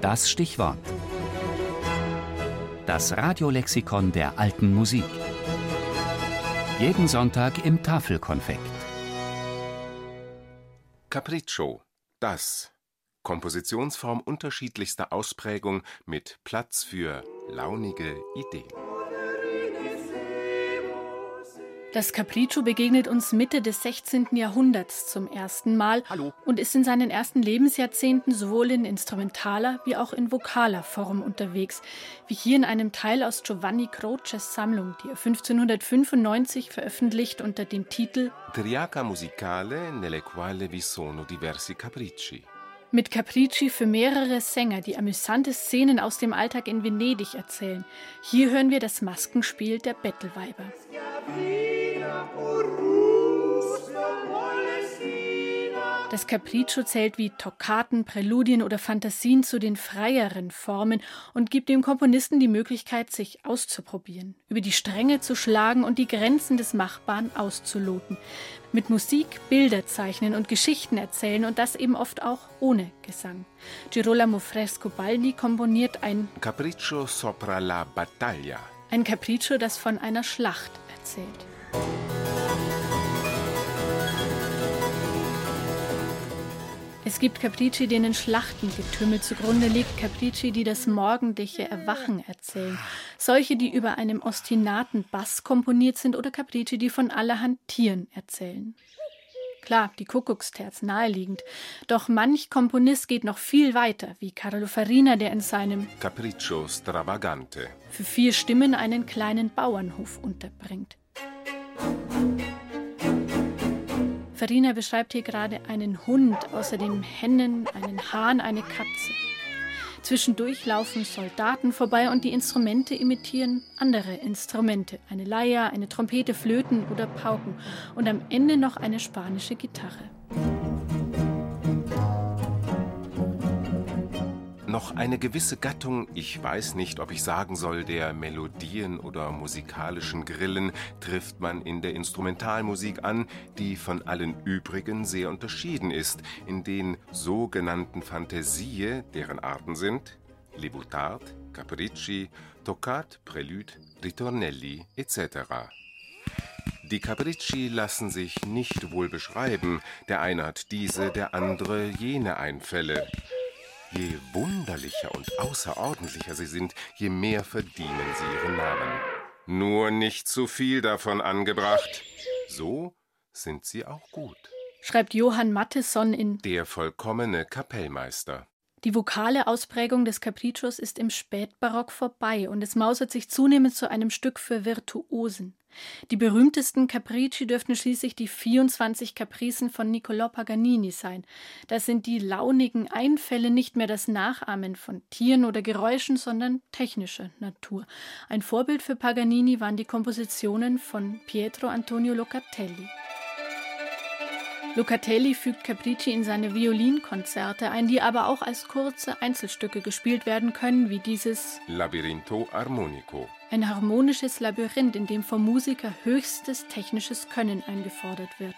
Das Stichwort. Das Radiolexikon der alten Musik. Jeden Sonntag im Tafelkonfekt. Capriccio, das. Kompositionsform unterschiedlichster Ausprägung mit Platz für launige Ideen. Das Capriccio begegnet uns Mitte des 16. Jahrhunderts zum ersten Mal Hallo. und ist in seinen ersten Lebensjahrzehnten sowohl in instrumentaler wie auch in vokaler Form unterwegs, wie hier in einem Teil aus Giovanni Croces Sammlung, die er 1595 veröffentlicht unter dem Titel Triaca musicale nelle quale vi sono diversi capricci. mit Capricci für mehrere Sänger, die amüsante Szenen aus dem Alltag in Venedig erzählen. Hier hören wir das Maskenspiel der Bettelweiber. Das Capriccio zählt wie Toccaten, Präludien oder Fantasien zu den freieren Formen und gibt dem Komponisten die Möglichkeit, sich auszuprobieren, über die Stränge zu schlagen und die Grenzen des Machbaren auszuloten. Mit Musik Bilder zeichnen und Geschichten erzählen und das eben oft auch ohne Gesang. Girolamo Frescobaldi komponiert ein, Capriccio sopra la battaglia. ein Capriccio, das von einer Schlacht erzählt. Es gibt Capricci, denen Schlachtengetümmel zugrunde liegt, Capricci, die das morgendliche Erwachen erzählen, solche, die über einem ostinaten Bass komponiert sind oder Capricci, die von allerhand Tieren erzählen. Klar, die Kuckucksterz naheliegend, doch manch Komponist geht noch viel weiter, wie Carlo Farina, der in seinem Capriccio stravagante. für vier Stimmen einen kleinen Bauernhof unterbringt. Farina beschreibt hier gerade einen Hund, außerdem Hennen, einen Hahn, eine Katze. Zwischendurch laufen Soldaten vorbei und die Instrumente imitieren andere Instrumente. Eine Leier, eine Trompete, Flöten oder Pauken. Und am Ende noch eine spanische Gitarre. Noch eine gewisse Gattung, ich weiß nicht, ob ich sagen soll, der Melodien oder musikalischen Grillen trifft man in der Instrumentalmusik an, die von allen übrigen sehr unterschieden ist, in den sogenannten Fantasie, deren Arten sind Libutard, Capricci, Toccat, Prelude, Ritornelli etc. Die Capricci lassen sich nicht wohl beschreiben, der eine hat diese, der andere jene Einfälle. Je wunderlicher und außerordentlicher sie sind, je mehr verdienen sie ihren Namen. Nur nicht zu viel davon angebracht. So sind sie auch gut. Schreibt Johann Mattesson in Der vollkommene Kapellmeister. Die vokale Ausprägung des Capriccios ist im Spätbarock vorbei und es mausert sich zunehmend zu einem Stück für Virtuosen. Die berühmtesten Capricci dürften schließlich die 24 Capricen von Niccolò Paganini sein. Das sind die launigen Einfälle, nicht mehr das Nachahmen von Tieren oder Geräuschen, sondern technischer Natur. Ein Vorbild für Paganini waren die Kompositionen von Pietro Antonio Locatelli. Locatelli fügt Capricci in seine Violinkonzerte ein, die aber auch als kurze Einzelstücke gespielt werden können, wie dieses Labyrinto Armonico. Ein harmonisches Labyrinth, in dem vom Musiker höchstes technisches Können eingefordert wird.